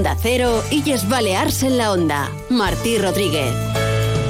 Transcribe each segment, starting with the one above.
Onda Cero, Illes Balears en la Onda. Martí Rodríguez.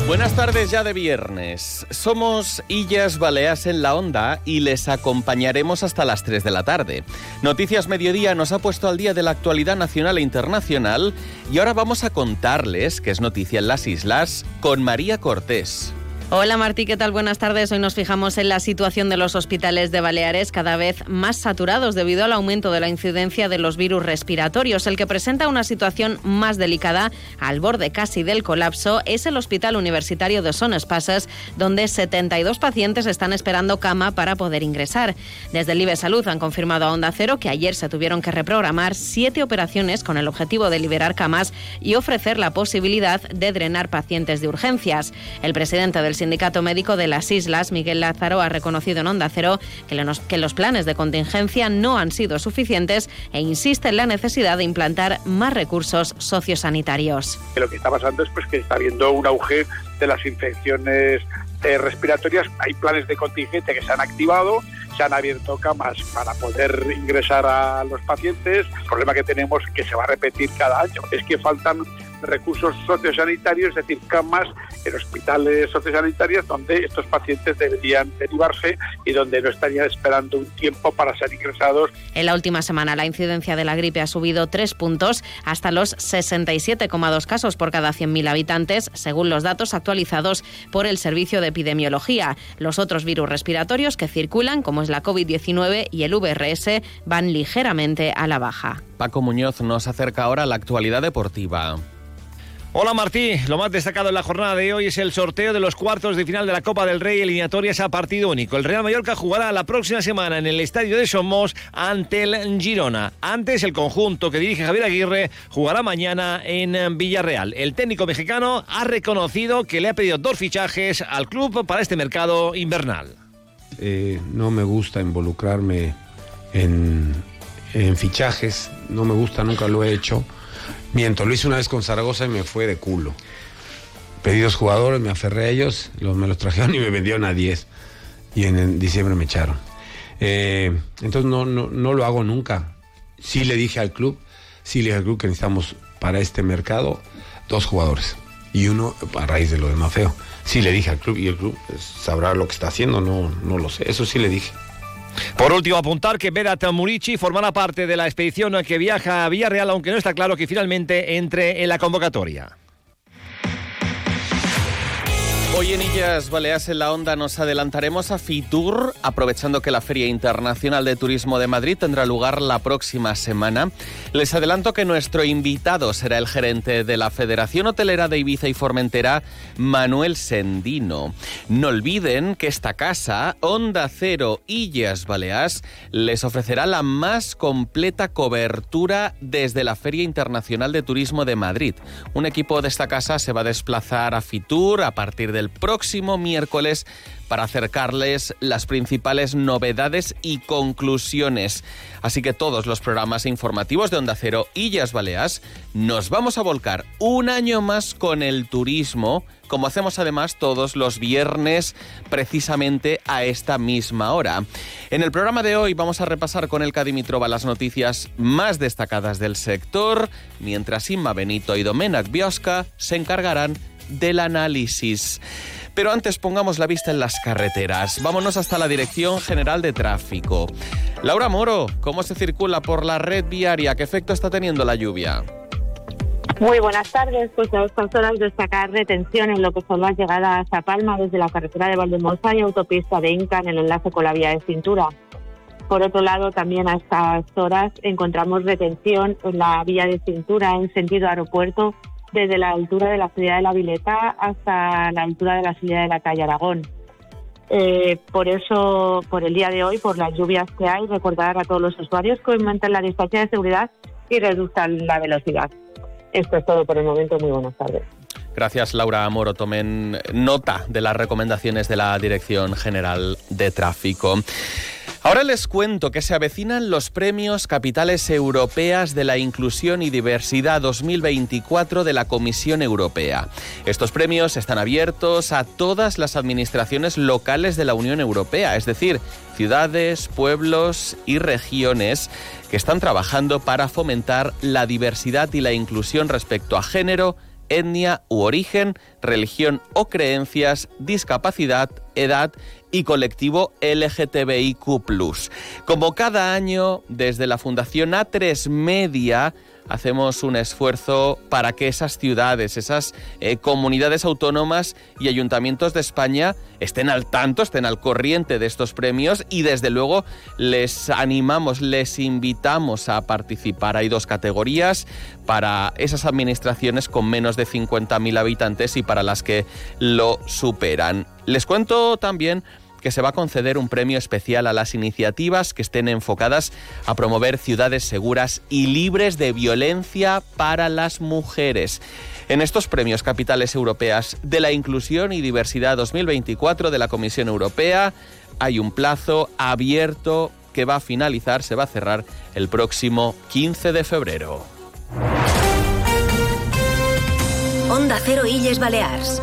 Buenas tardes ya de viernes. Somos Illas Baleas en la Onda y les acompañaremos hasta las 3 de la tarde. Noticias Mediodía nos ha puesto al día de la actualidad nacional e internacional y ahora vamos a contarles qué es noticia en las islas con María Cortés. Hola Martí, ¿qué tal? Buenas tardes. Hoy nos fijamos en la situación de los hospitales de Baleares cada vez más saturados debido al aumento de la incidencia de los virus respiratorios. El que presenta una situación más delicada, al borde casi del colapso, es el Hospital Universitario de Son Espasas, donde 72 pacientes están esperando cama para poder ingresar. Desde el IBE Salud han confirmado a Onda Cero que ayer se tuvieron que reprogramar siete operaciones con el objetivo de liberar camas y ofrecer la posibilidad de drenar pacientes de urgencias. El presidente del Sindicato Médico de las Islas, Miguel Lázaro, ha reconocido en Onda Cero que los planes de contingencia no han sido suficientes e insiste en la necesidad de implantar más recursos sociosanitarios. Lo que está pasando es pues, que está habiendo un auge de las infecciones eh, respiratorias. Hay planes de contingencia que se han activado, se han abierto camas para poder ingresar a los pacientes. El problema que tenemos que se va a repetir cada año es que faltan recursos sociosanitarios, es decir, camas en hospitales sociosanitarios donde estos pacientes deberían derivarse y donde no estarían esperando un tiempo para ser ingresados. En la última semana la incidencia de la gripe ha subido tres puntos hasta los 67,2 casos por cada 100.000 habitantes, según los datos actualizados por el Servicio de Epidemiología. Los otros virus respiratorios que circulan, como es la COVID-19 y el VRS, van ligeramente a la baja. Paco Muñoz nos acerca ahora a la actualidad deportiva. Hola Martí, lo más destacado en la jornada de hoy es el sorteo de los cuartos de final de la Copa del Rey eliminatorias a partido único. El Real Mallorca jugará la próxima semana en el estadio de Somos ante el Girona. Antes el conjunto que dirige Javier Aguirre jugará mañana en Villarreal. El técnico mexicano ha reconocido que le ha pedido dos fichajes al club para este mercado invernal. Eh, no me gusta involucrarme en, en fichajes, no me gusta, nunca lo he hecho Miento, lo hice una vez con Zaragoza y me fue de culo. Pedí dos jugadores, me aferré a ellos, los, me los trajeron y me vendieron a 10. Y en, diciembre me echaron. Eh, entonces no, no, no lo hago nunca. Sí le dije al club, sí le dije al club que necesitamos para este mercado dos jugadores. Y uno a raíz de lo de Mafeo. Sí le dije al club y el club pues, sabrá lo que está haciendo, no, no lo sé. Eso sí le dije. Por último, apuntar que Berat Murici formará parte de la expedición que viaja a Villarreal, aunque no está claro que finalmente entre en la convocatoria. Hoy en Illas Baleas en la Onda nos adelantaremos a Fitur, aprovechando que la Feria Internacional de Turismo de Madrid tendrá lugar la próxima semana. Les adelanto que nuestro invitado será el gerente de la Federación Hotelera de Ibiza y Formentera, Manuel Sendino. No olviden que esta casa, Onda Cero Illas Baleas, les ofrecerá la más completa cobertura desde la Feria Internacional de Turismo de Madrid. Un equipo de esta casa se va a desplazar a Fitur a partir de el próximo miércoles para acercarles las principales novedades y conclusiones. Así que todos los programas informativos de Onda Cero y Yas Baleas nos vamos a volcar un año más con el turismo, como hacemos además todos los viernes precisamente a esta misma hora. En el programa de hoy vamos a repasar con el Dimitrova las noticias más destacadas del sector, mientras Inma Benito y Domenac Biosca se encargarán del análisis. Pero antes pongamos la vista en las carreteras. Vámonos hasta la Dirección General de Tráfico. Laura Moro, ¿cómo se circula por la red viaria? ¿Qué efecto está teniendo la lluvia? Muy buenas tardes. Pues a estas horas destacar retención en lo que son las llegadas a Palma desde la carretera de Valdemosa y autopista de Inca en el enlace con la vía de cintura. Por otro lado, también a estas horas encontramos retención en la vía de cintura en sentido aeropuerto desde la altura de la ciudad de La Vileta hasta la altura de la ciudad de la calle Aragón. Eh, por eso, por el día de hoy, por las lluvias que hay, recordar a todos los usuarios que aumenten la distancia de seguridad y reduzcan la velocidad. Esto es todo por el momento. Muy buenas tardes. Gracias, Laura Moro. Tomen nota de las recomendaciones de la Dirección General de Tráfico. Ahora les cuento que se avecinan los premios Capitales Europeas de la Inclusión y Diversidad 2024 de la Comisión Europea. Estos premios están abiertos a todas las administraciones locales de la Unión Europea, es decir, ciudades, pueblos y regiones que están trabajando para fomentar la diversidad y la inclusión respecto a género, etnia u origen, religión o creencias, discapacidad, edad y colectivo LGTBIQ. Como cada año, desde la Fundación A3 Media, hacemos un esfuerzo para que esas ciudades, esas eh, comunidades autónomas y ayuntamientos de España estén al tanto, estén al corriente de estos premios y desde luego les animamos, les invitamos a participar. Hay dos categorías para esas administraciones con menos de 50.000 habitantes y para las que lo superan. Les cuento también que se va a conceder un premio especial a las iniciativas que estén enfocadas a promover ciudades seguras y libres de violencia para las mujeres. En estos premios capitales europeas de la inclusión y diversidad 2024 de la Comisión Europea hay un plazo abierto que va a finalizar, se va a cerrar el próximo 15 de febrero. Onda Cero Illes Balears.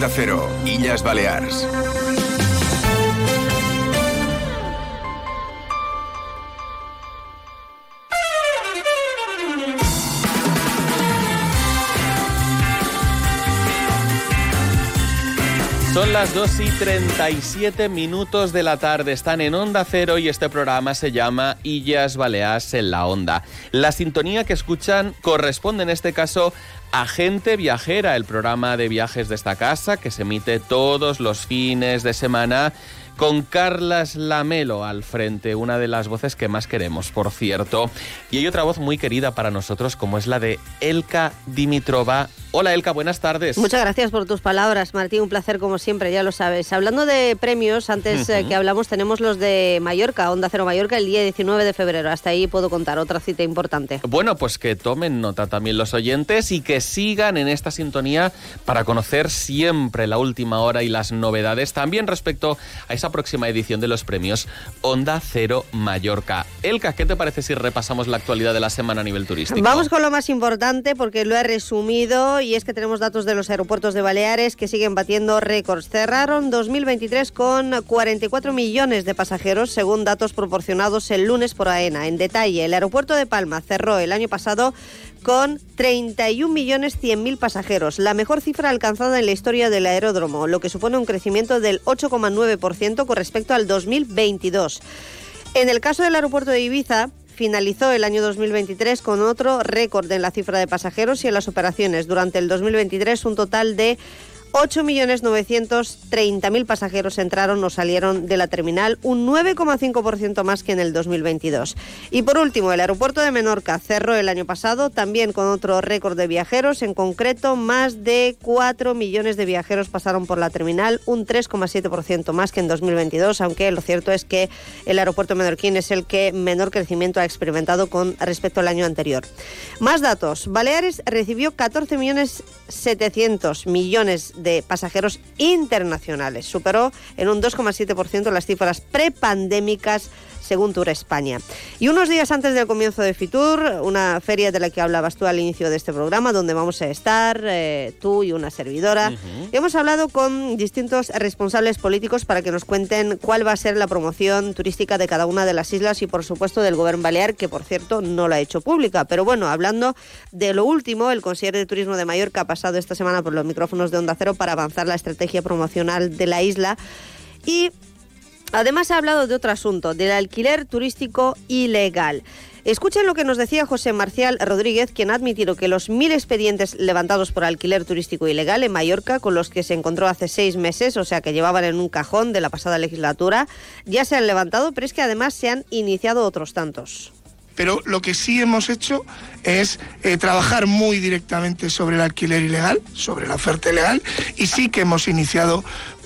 Onda Cero, Illas Balears. Son las 2 y 37 minutos de la tarde. Están en Onda Cero y este programa se llama Illas Baleares en la Onda. La sintonía que escuchan corresponde en este caso a Gente Viajera, el programa de viajes de esta casa que se emite todos los fines de semana con Carlas Lamelo al frente, una de las voces que más queremos, por cierto. Y hay otra voz muy querida para nosotros como es la de Elka Dimitrova. Hola Elka, buenas tardes. Muchas gracias por tus palabras, Martín. Un placer como siempre, ya lo sabes. Hablando de premios, antes eh, que hablamos tenemos los de Mallorca, Onda Cero Mallorca, el día 19 de febrero. Hasta ahí puedo contar otra cita importante. Bueno, pues que tomen nota también los oyentes y que sigan en esta sintonía para conocer siempre la última hora y las novedades también respecto a esa próxima edición de los premios Onda Cero Mallorca. Elka, ¿qué te parece si repasamos la actualidad de la semana a nivel turístico? Vamos con lo más importante porque lo he resumido y es que tenemos datos de los aeropuertos de Baleares que siguen batiendo récords. Cerraron 2023 con 44 millones de pasajeros según datos proporcionados el lunes por AENA. En detalle, el aeropuerto de Palma cerró el año pasado con 31 millones mil pasajeros, la mejor cifra alcanzada en la historia del aeródromo, lo que supone un crecimiento del 8,9% con respecto al 2022. En el caso del aeropuerto de Ibiza, finalizó el año 2023 con otro récord en la cifra de pasajeros y en las operaciones. Durante el 2023 un total de 8.930.000 pasajeros entraron o salieron de la terminal, un 9,5% más que en el 2022. Y por último, el aeropuerto de Menorca cerró el año pasado también con otro récord de viajeros. En concreto, más de 4 millones de viajeros pasaron por la terminal, un 3,7% más que en 2022, aunque lo cierto es que el aeropuerto menorquín es el que menor crecimiento ha experimentado con respecto al año anterior. Más datos. Baleares recibió 14 millones 700 millones de pasajeros internacionales. Superó en un 2,7% las cifras prepandémicas según Tour España. Y unos días antes del comienzo de Fitur, una feria de la que hablabas tú al inicio de este programa, donde vamos a estar eh, tú y una servidora, hemos hablado con distintos responsables políticos para que nos cuenten cuál va a ser la promoción turística de cada una de las islas y, por supuesto, del Gobierno Balear, que, por cierto, no la ha hecho pública. Pero bueno, hablando de lo último, el consejero de Turismo de Mallorca ha pasado esta semana por los micrófonos de Onda Cero para avanzar la estrategia promocional de la isla y Además ha hablado de otro asunto, del alquiler turístico ilegal. Escuchen lo que nos decía José Marcial Rodríguez, quien ha admitido que los mil expedientes levantados por alquiler turístico ilegal en Mallorca, con los que se encontró hace seis meses, o sea que llevaban en un cajón de la pasada legislatura, ya se han levantado, pero es que además se han iniciado otros tantos. Pero lo que sí hemos hecho es eh, trabajar muy directamente sobre el alquiler ilegal, sobre la oferta ilegal, y sí que hemos iniciado,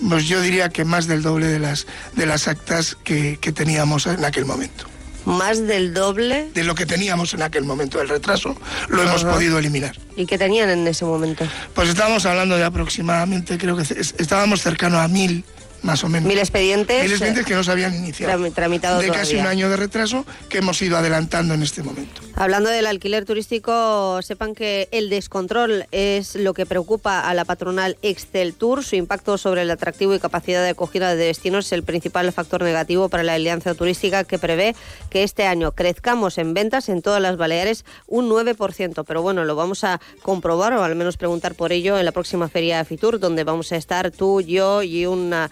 pues yo diría que más del doble de las, de las actas que, que teníamos en aquel momento más del doble de lo que teníamos en aquel momento del retraso, lo hemos podido eliminar. ¿Y qué tenían en ese momento? Pues estábamos hablando de aproximadamente, creo que estábamos cercano a mil más o menos. Mil expedientes. Mil expedientes que no se habían iniciado. Tramitado de casi un año de retraso que hemos ido adelantando en este momento. Hablando del alquiler turístico, sepan que el descontrol es lo que preocupa a la patronal Excel Tour. Su impacto sobre el atractivo y capacidad de acogida de destinos es el principal factor negativo para la alianza turística que prevé que este año crezcamos en ventas en todas las Baleares un 9%. Pero bueno, lo vamos a comprobar o al menos preguntar por ello en la próxima feria Fitur, donde vamos a estar tú, yo y una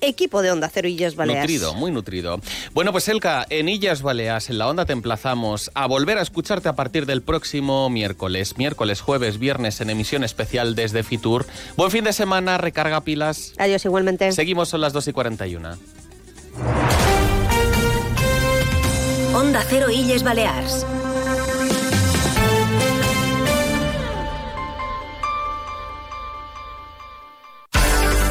equipo de Onda Cero Illas Baleares. Nutrido, muy nutrido. Bueno, pues Elka, en Illas Baleares, en la Onda, te emplazamos a volver a escucharte a partir del próximo miércoles. Miércoles, jueves, viernes en emisión especial desde Fitur. Buen fin de semana, recarga pilas. Adiós igualmente. Seguimos, son las 2 y 41. Onda Cero Illes Baleares.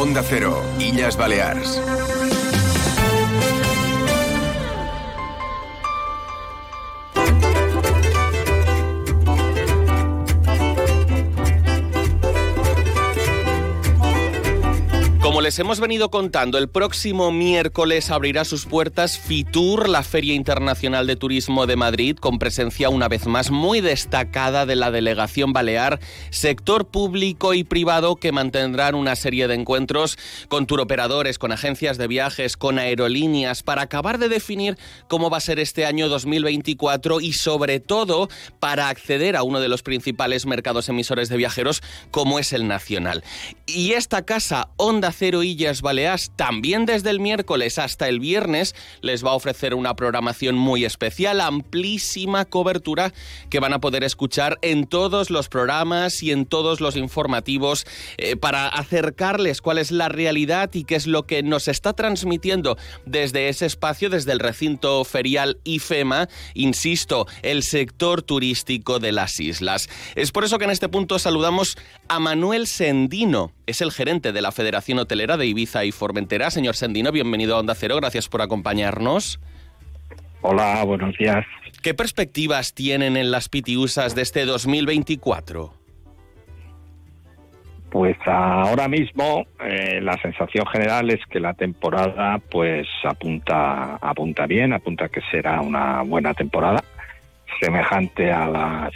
Onda Cero, Illas Baleares. Les hemos venido contando, el próximo miércoles abrirá sus puertas FITUR, la Feria Internacional de Turismo de Madrid, con presencia una vez más muy destacada de la delegación balear, sector público y privado que mantendrán una serie de encuentros con turoperadores, con agencias de viajes, con aerolíneas, para acabar de definir cómo va a ser este año 2024 y sobre todo para acceder a uno de los principales mercados emisores de viajeros como es el nacional. Y esta casa, Onda Cero Illas Baleares, también desde el miércoles hasta el viernes, les va a ofrecer una programación muy especial, amplísima cobertura que van a poder escuchar en todos los programas y en todos los informativos eh, para acercarles cuál es la realidad y qué es lo que nos está transmitiendo desde ese espacio, desde el recinto ferial IFEMA, insisto, el sector turístico de las islas. Es por eso que en este punto saludamos a Manuel Sendino, es el gerente de la Federación Hotelera de Ibiza y Formentera. Señor Sendino, bienvenido a Onda Cero, gracias por acompañarnos. Hola, buenos días. ¿Qué perspectivas tienen en las Pitiusas de este 2024? Pues ahora mismo eh, la sensación general es que la temporada pues apunta apunta bien, apunta que será una buena temporada, semejante a las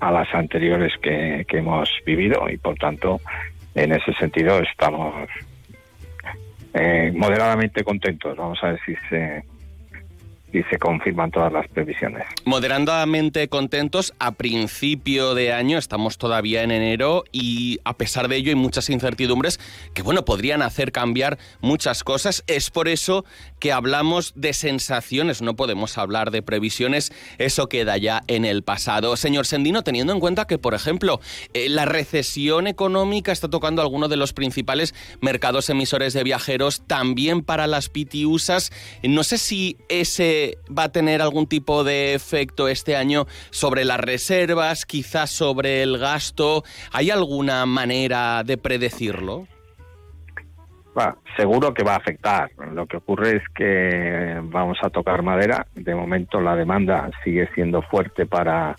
a las anteriores que, que hemos vivido y por tanto en ese sentido estamos eh, moderadamente contentos, vamos a si si se confirman todas las previsiones. Moderadamente contentos a principio de año, estamos todavía en enero y a pesar de ello hay muchas incertidumbres que bueno, podrían hacer cambiar muchas cosas. Es por eso que hablamos de sensaciones, no podemos hablar de previsiones, eso queda ya en el pasado. Señor Sendino, teniendo en cuenta que, por ejemplo, eh, la recesión económica está tocando algunos de los principales mercados emisores de viajeros, también para las PTUSAs, no sé si ese va a tener algún tipo de efecto este año sobre las reservas, quizás sobre el gasto? ¿Hay alguna manera de predecirlo? seguro que va a afectar. Lo que ocurre es que vamos a tocar madera. De momento la demanda sigue siendo fuerte para,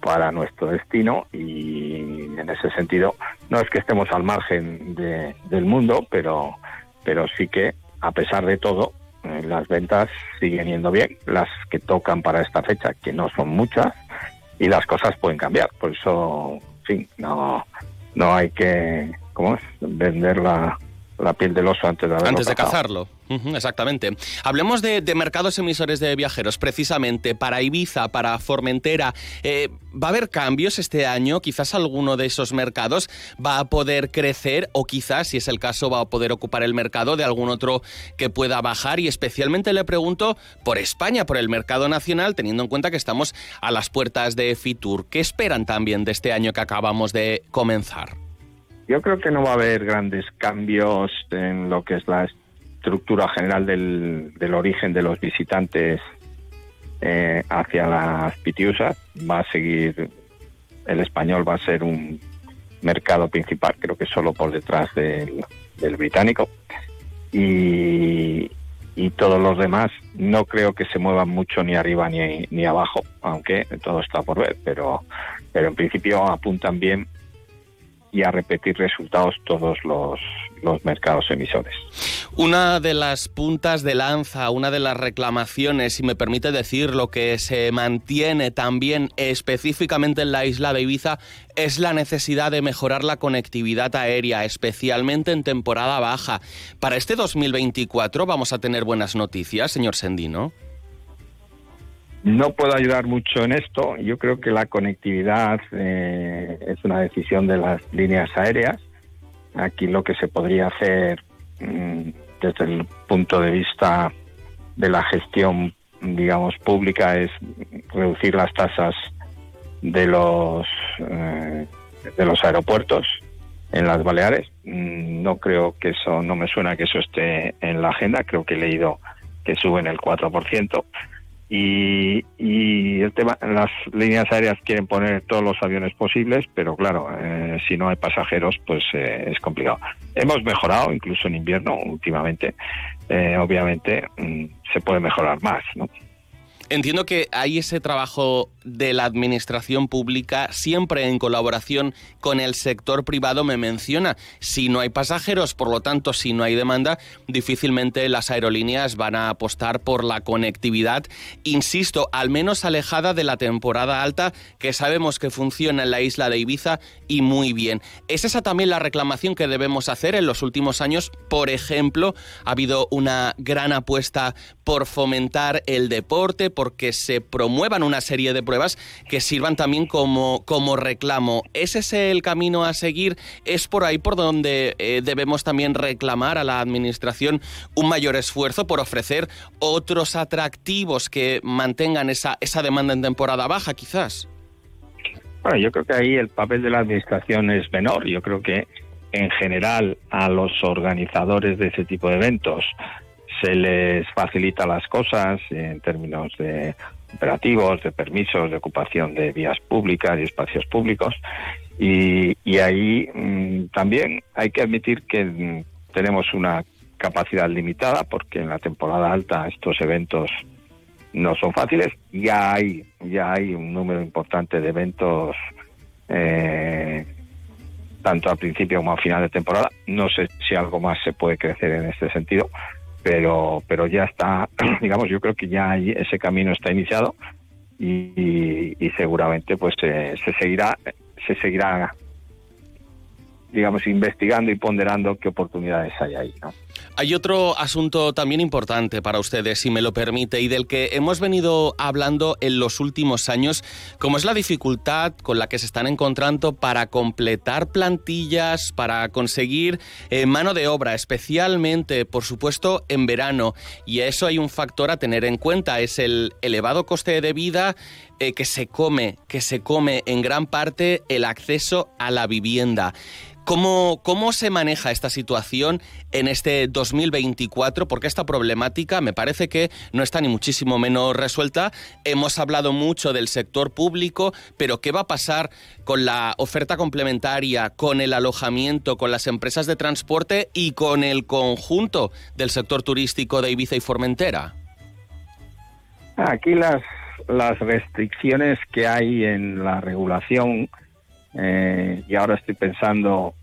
para nuestro destino y en ese sentido no es que estemos al margen del mundo, pero, pero sí que a pesar de todo las ventas siguen yendo bien, las que tocan para esta fecha, que no son muchas, y las cosas pueden cambiar. Por eso, en no, no hay que ¿cómo es? vender la, la piel del oso antes de Antes de cazarlo, exactamente. Hablemos de, mercados emisores de viajeros, precisamente para Ibiza, para Formentera. Eh, ¿Va a haber cambios este año? Quizás alguno de esos mercados va a poder crecer o quizás, si es el caso, va a poder ocupar el mercado de algún otro que pueda bajar. Y especialmente le pregunto por España, por el mercado nacional, teniendo en cuenta que estamos a las puertas de Fitur. ¿Qué esperan también de este año que acabamos de comenzar? Yo creo que no va a haber grandes cambios en lo que es la estructura general del, origen de los visitantes eh, hacia las pitiusas. Va a seguir, el español va a ser un mercado principal, creo que solo por detrás del, británico. Y, y, todos los demás no creo que se muevan mucho ni arriba ni, ni abajo, aunque todo está por ver, pero, pero en principio apuntan bien y a repetir resultados todos los, los mercados emisores. Una de las puntas de lanza, una de las reclamaciones, si me permite decir, lo que se mantiene también específicamente en la isla de Ibiza es la necesidad de mejorar la conectividad aérea, especialmente en temporada baja. Para este 2024 vamos a tener buenas noticias, señor Sendino. No puedo ayudar mucho en esto. Yo creo que la conectividad eh, es una decisión de las líneas aéreas. Aquí lo que se podría hacer mm, desde el punto de vista de la gestión, digamos, pública es reducir las tasas de los eh, de los aeropuertos en las Baleares. Mm, no creo que eso, no me suena que eso esté en la agenda. Creo que he leído que suben el 4%. Y, el tema, las líneas aéreas quieren poner todos los aviones posibles, pero claro, eh, si no hay pasajeros, pues eh, es complicado. Hemos mejorado, incluso en invierno, últimamente. Eh, obviamente mm, se puede mejorar más, ¿no? Entiendo que hay ese trabajo de la administración pública siempre en colaboración con el sector privado me menciona. Si no hay pasajeros, por lo tanto, si no hay demanda, difícilmente las aerolíneas van a apostar por la conectividad, insisto, al menos alejada de la temporada alta que sabemos que funciona en la isla de Ibiza y muy bien. Es esa también la reclamación que debemos hacer en los últimos años. Por ejemplo, ha habido una gran apuesta por fomentar el deporte, porque se promuevan una serie de pruebas que sirvan también como, como reclamo. ¿Es ese el camino a seguir? ¿Es por ahí por donde eh, debemos también reclamar a la Administración un mayor esfuerzo por ofrecer otros atractivos que mantengan esa, esa demanda en temporada baja, quizás? Bueno, yo creo que ahí el papel de la Administración es menor. Yo creo que en general a los organizadores de ese tipo de eventos se les facilita las cosas en términos de operativos, de permisos de ocupación de vías públicas y espacios públicos. Y, ahí mm, también hay que admitir que mm, tenemos una capacidad limitada porque en la temporada alta estos eventos no son fáciles. Ya hay, ya hay un número importante de eventos eh, tanto al principio como al final de temporada. No sé si algo más se puede crecer en este sentido, pero pero ya está digamos yo creo que ya ese camino está iniciado y, seguramente pues se seguirá se seguirá digamos investigando y ponderando qué oportunidades hay ahí ¿no? Hay otro asunto también importante para ustedes, si me lo permite, y del que hemos venido hablando en los últimos años, como es la dificultad con la que se están encontrando para completar plantillas, para conseguir eh, mano de obra, especialmente, por supuesto, en verano. Y a eso hay un factor a tener en cuenta, es el elevado coste de vida eh, que se come, que se come en gran parte el acceso a la vivienda. ¿Cómo, ¿Cómo se maneja esta situación en este 2024? Porque esta problemática me parece que no está ni muchísimo menos resuelta. Hemos hablado mucho del sector público, pero ¿qué va a pasar con la oferta complementaria, con el alojamiento, con las empresas de transporte y con el conjunto del sector turístico de Ibiza y Formentera? Aquí las, las restricciones que hay en la regulación, eh, y ahora estoy pensando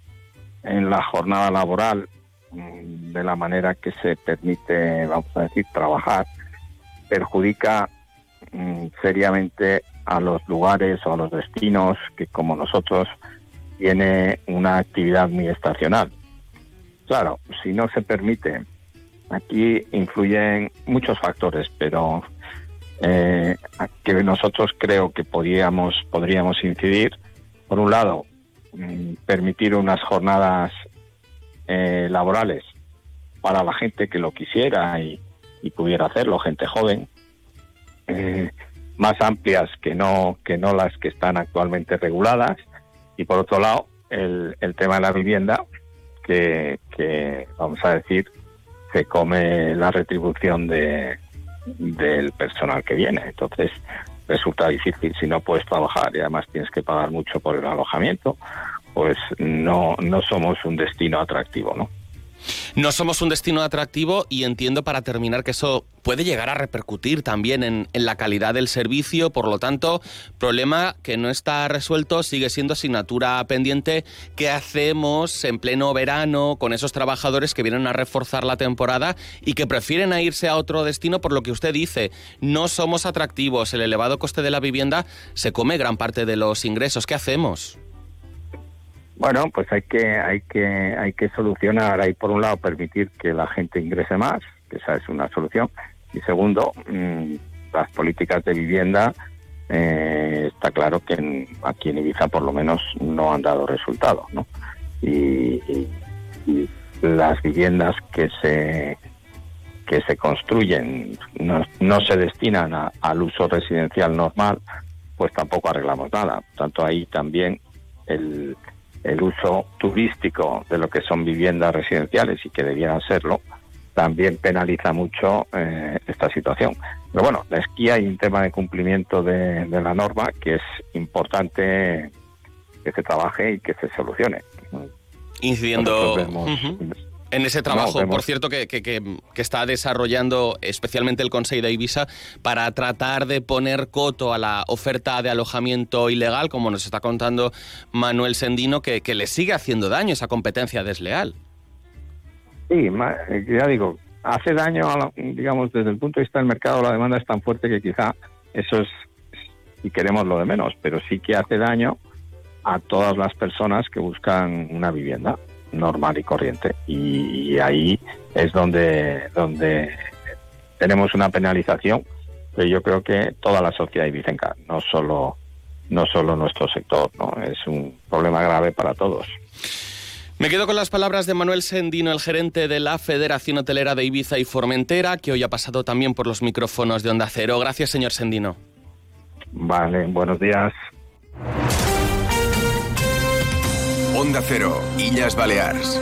en la jornada laboral, mm, de la manera que se permite, vamos a decir, trabajar, perjudica mm, seriamente a los lugares o a los destinos que como nosotros tiene una actividad muy estacional. Claro, si no se permite, aquí influyen muchos factores, pero eh, que nosotros creo que podríamos, podríamos incidir, por un lado, mm, permitir unas jornadas eh, laborales para la gente que lo quisiera y, pudiera hacerlo, gente joven, eh, más amplias que no, que no las que están actualmente reguladas, y por otro lado, el, el tema de la vivienda, que, que, vamos a decir, se come la retribución de, del personal que viene. Entonces resulta difícil si no puedes trabajar y además tienes que pagar mucho por el alojamiento, pues no, no somos un destino atractivo, ¿no? No somos un destino atractivo y entiendo para terminar que eso puede llegar a repercutir también en, la calidad del servicio, por lo tanto, problema que no está resuelto sigue siendo asignatura pendiente. ¿Qué hacemos en pleno verano con esos trabajadores que vienen a reforzar la temporada y que prefieren irse a otro destino por lo que usted dice? No somos atractivos, el elevado coste de la vivienda se come gran parte de los ingresos. ¿Qué hacemos? Bueno, pues hay que hay que hay que solucionar ahí por un lado permitir que la gente ingrese más, que esa es una solución, y segundo mm, las políticas de vivienda eh, está claro que aquí en Ibiza por lo menos no han dado resultados, ¿no? Y, las viviendas que se que se construyen no, no se destinan al uso residencial normal, pues tampoco arreglamos nada. Por tanto, ahí también el, el uso turístico de lo que son viviendas residenciales y que debieran serlo, también penaliza mucho eh, esta situación. Pero bueno, aquí hay un tema de cumplimiento de, la norma que es importante que se trabaje y que se solucione. Incidiendo en ese trabajo, por cierto, que, que, está desarrollando especialmente el Consejo de Ibiza para tratar de poner coto a la oferta de alojamiento ilegal, como nos está contando Manuel Sendino, que, le sigue haciendo daño esa competencia desleal. Sí, ya digo, hace daño, digamos, desde el punto de vista del mercado, la demanda es tan fuerte que quizá eso es, si queremos lo de menos, pero sí que hace daño a todas las personas que buscan una vivienda normal y corriente. Y, ahí es donde, donde tenemos una penalización, pero yo creo que toda la sociedad ibicenca, no solo, no solo nuestro sector, ¿no? es un problema grave para todos. Me quedo con las palabras de Manuel Sendino, el gerente de la Federación Hotelera de Ibiza y Formentera, que hoy ha pasado también por los micrófonos de Onda Cero. Gracias, señor Sendino. Vale, buenos días. Onda Cero, Illas Baleares.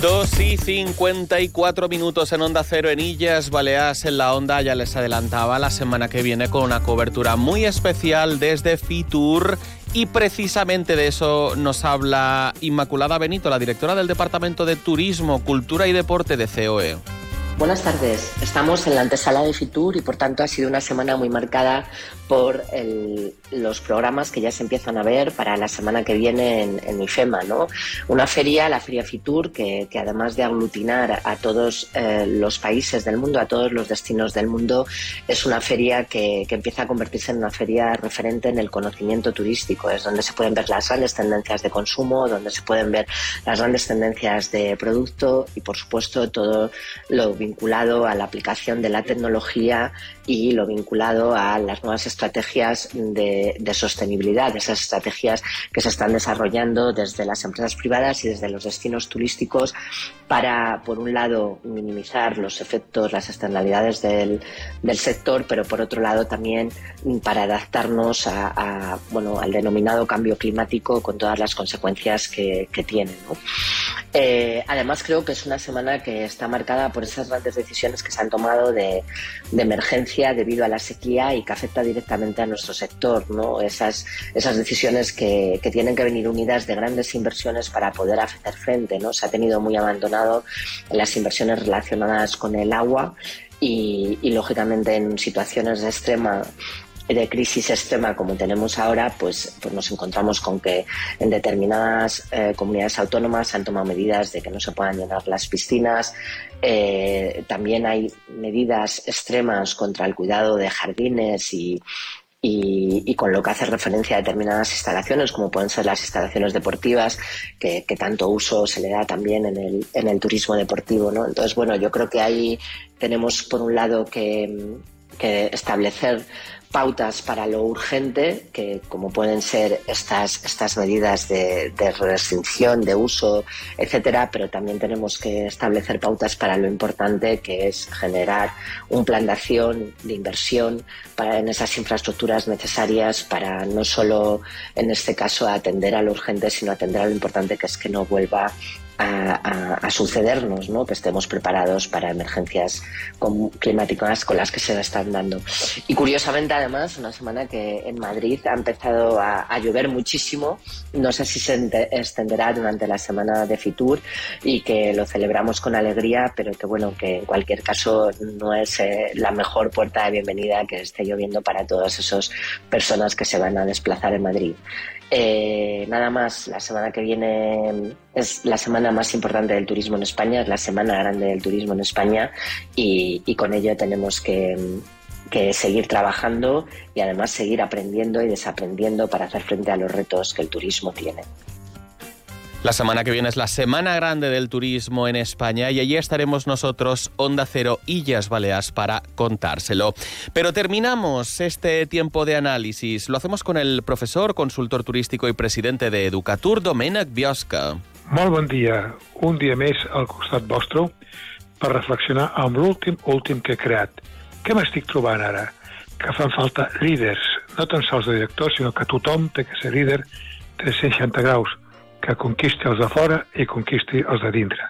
2 y 54 minutos en Onda Cero en Illas Baleares en la Onda. Ya les adelantaba la semana que viene con una cobertura muy especial desde Fitur. Y precisamente de eso nos habla Inmaculada Benito, la directora del Departamento de Turismo, Cultura y Deporte de COE. Buenas tardes. Estamos en la antesala de Fitur y por tanto ha sido una semana muy marcada por los programas que ya se empiezan a ver para la semana que viene en, IFEMA. ¿no? Una feria, la Feria Fitur, que, además de aglutinar a todos eh, los países del mundo, a todos los destinos del mundo, es una feria que, que, empieza a convertirse en una feria referente en el conocimiento turístico. Es donde se pueden ver las grandes tendencias de consumo, donde se pueden ver las grandes tendencias de producto y, por supuesto, todo lo vinculado a la aplicación de la tecnología y lo vinculado a las nuevas de, sostenibilidad, esas estrategias que se están desarrollando desde las empresas privadas y desde los destinos turísticos para, por un lado, minimizar los efectos, las externalidades del, sector, pero por otro lado también para adaptarnos a, bueno, al denominado cambio climático con todas las consecuencias que, tiene. Eh, además, creo que es una semana que está marcada por esas grandes decisiones que se han tomado de, emergencia debido a la sequía y que afecta directamente a nuestro sector. ¿no? Esas, esas decisiones que, tienen que venir unidas de grandes inversiones para poder hacer frente. ¿no? Se ha tenido muy abandonado las inversiones relacionadas con el agua y lógicamente en situaciones de extrema de crisis extrema como tenemos ahora, pues, pues nos encontramos con que en determinadas eh, comunidades autónomas se han tomado medidas de que no se puedan llenar las piscinas. Eh, también hay medidas extremas contra el cuidado de jardines y, y, con lo que hace referencia a determinadas instalaciones, como pueden ser las instalaciones deportivas, que, tanto uso se le da también en el, en el turismo deportivo. ¿no? Entonces, bueno, yo creo que ahí tenemos, por un lado, que, que establecer pautas para lo urgente, que como pueden ser estas, estas medidas de, restricción, de uso, etcétera, pero también tenemos que establecer pautas para lo importante, que es generar un plan de acción, de inversión para, en esas infraestructuras necesarias para no solo, en este caso, atender a lo urgente, sino atender a lo importante, que es que no vuelva a, sucedernos, ¿no? que estemos preparados para emergencias climáticas con las que se están dando. Y curiosamente, además, una semana que en Madrid ha empezado a, llover muchísimo, no sé si se extenderá durante la semana de Fitur y que lo celebramos con alegría, pero que bueno, que en cualquier caso no es eh, la mejor puerta de bienvenida que esté lloviendo para todas esas personas que se van a desplazar en Madrid. Eh, nada más, la semana que viene es la semana más importante del turismo en España, es la semana grande del turismo en España y, con ello tenemos que, que seguir trabajando y además seguir aprendiendo y desaprendiendo para hacer frente a los retos que el turismo tiene. La semana que viene es la Semana Grande del Turismo en España y allí estaremos nosotros, Onda Cero Illas Baleas, para contárselo. Pero terminamos este tiempo de análisis. Lo hacemos con el profesor, consultor turístico y presidente de Educatur, Domènec Biosca. Molt bon dia. Un dia més al costat vostre per reflexionar amb l'últim últim que he creat. Què m'estic trobant ara? Que fan falta líders, no tan sols de directors, sinó que tothom té que ser líder 360 graus que conquisti els de fora i conquisti els de dintre.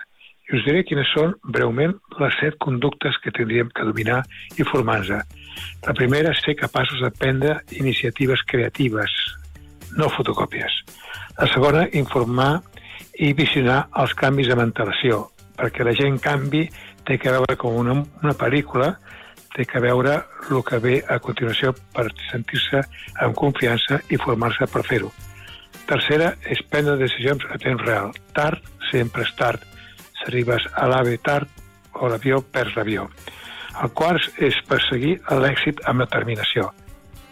I us diré quines són, breument, les set conductes que tindríem que dominar i formar-nos. La primera és ser capaços de prendre iniciatives creatives, no fotocòpies. La segona, informar i visionar els canvis de mentalació, perquè la gent canvi té que veure com una, una pel·lícula, té que veure el que ve a continuació per sentir-se amb confiança i formar-se per fer-ho. Tercera és prendre decisions a temps real. Tard sempre és tard. Si arribes a l'AVE tard o l'avió, perds l'avió. El quart és perseguir l'èxit amb determinació.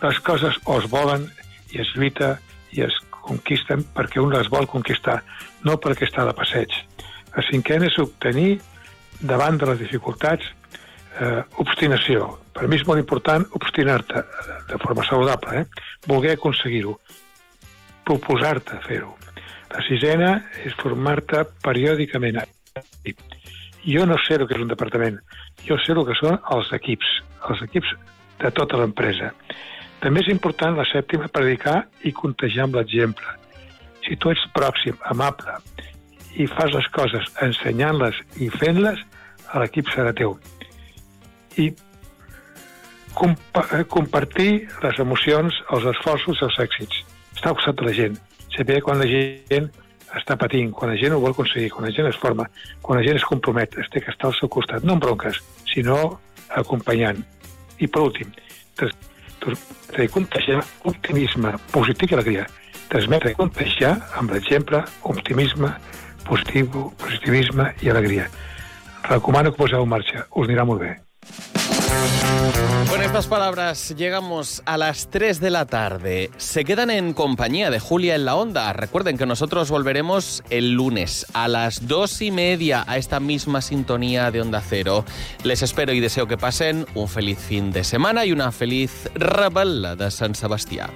Les coses o es volen i es lluita i es conquisten perquè un les vol conquistar, no perquè està de passeig. El cinquè és obtenir davant de les dificultats eh, obstinació. Per mi és molt important obstinar-te de forma saludable, eh? voler aconseguir-ho proposar-te fer-ho. La sisena és formar-te periòdicament. Jo no sé el que és un departament, jo sé el que són els equips, els equips de tota l'empresa. També és important la sèptima predicar i contagiar amb l'exemple. Si tu ets pròxim, amable, i fas les coses ensenyant-les i fent-les, l'equip serà teu. I comp compartir les emocions, els esforços i els èxits estar al costat de la gent, saber quan la gent està patint, quan la gent ho vol aconseguir, quan la gent es forma, quan la gent es compromet, es té que estar al seu costat, no amb bronques, sinó acompanyant. I per últim, contagiar optimisme positiu i alegria. Transmetre i contagiar amb l'exemple optimisme, positiu, positivisme i alegria. Recomano que poseu en marxa, us anirà molt bé. Con estas palabras llegamos a las 3 de la tarde. Se quedan en compañía de Julia en la Onda. Recuerden que nosotros volveremos el lunes a las 2 y media a esta misma sintonía de Onda Cero. Les espero y deseo que pasen un feliz fin de semana y una feliz Raval de San Sebastián.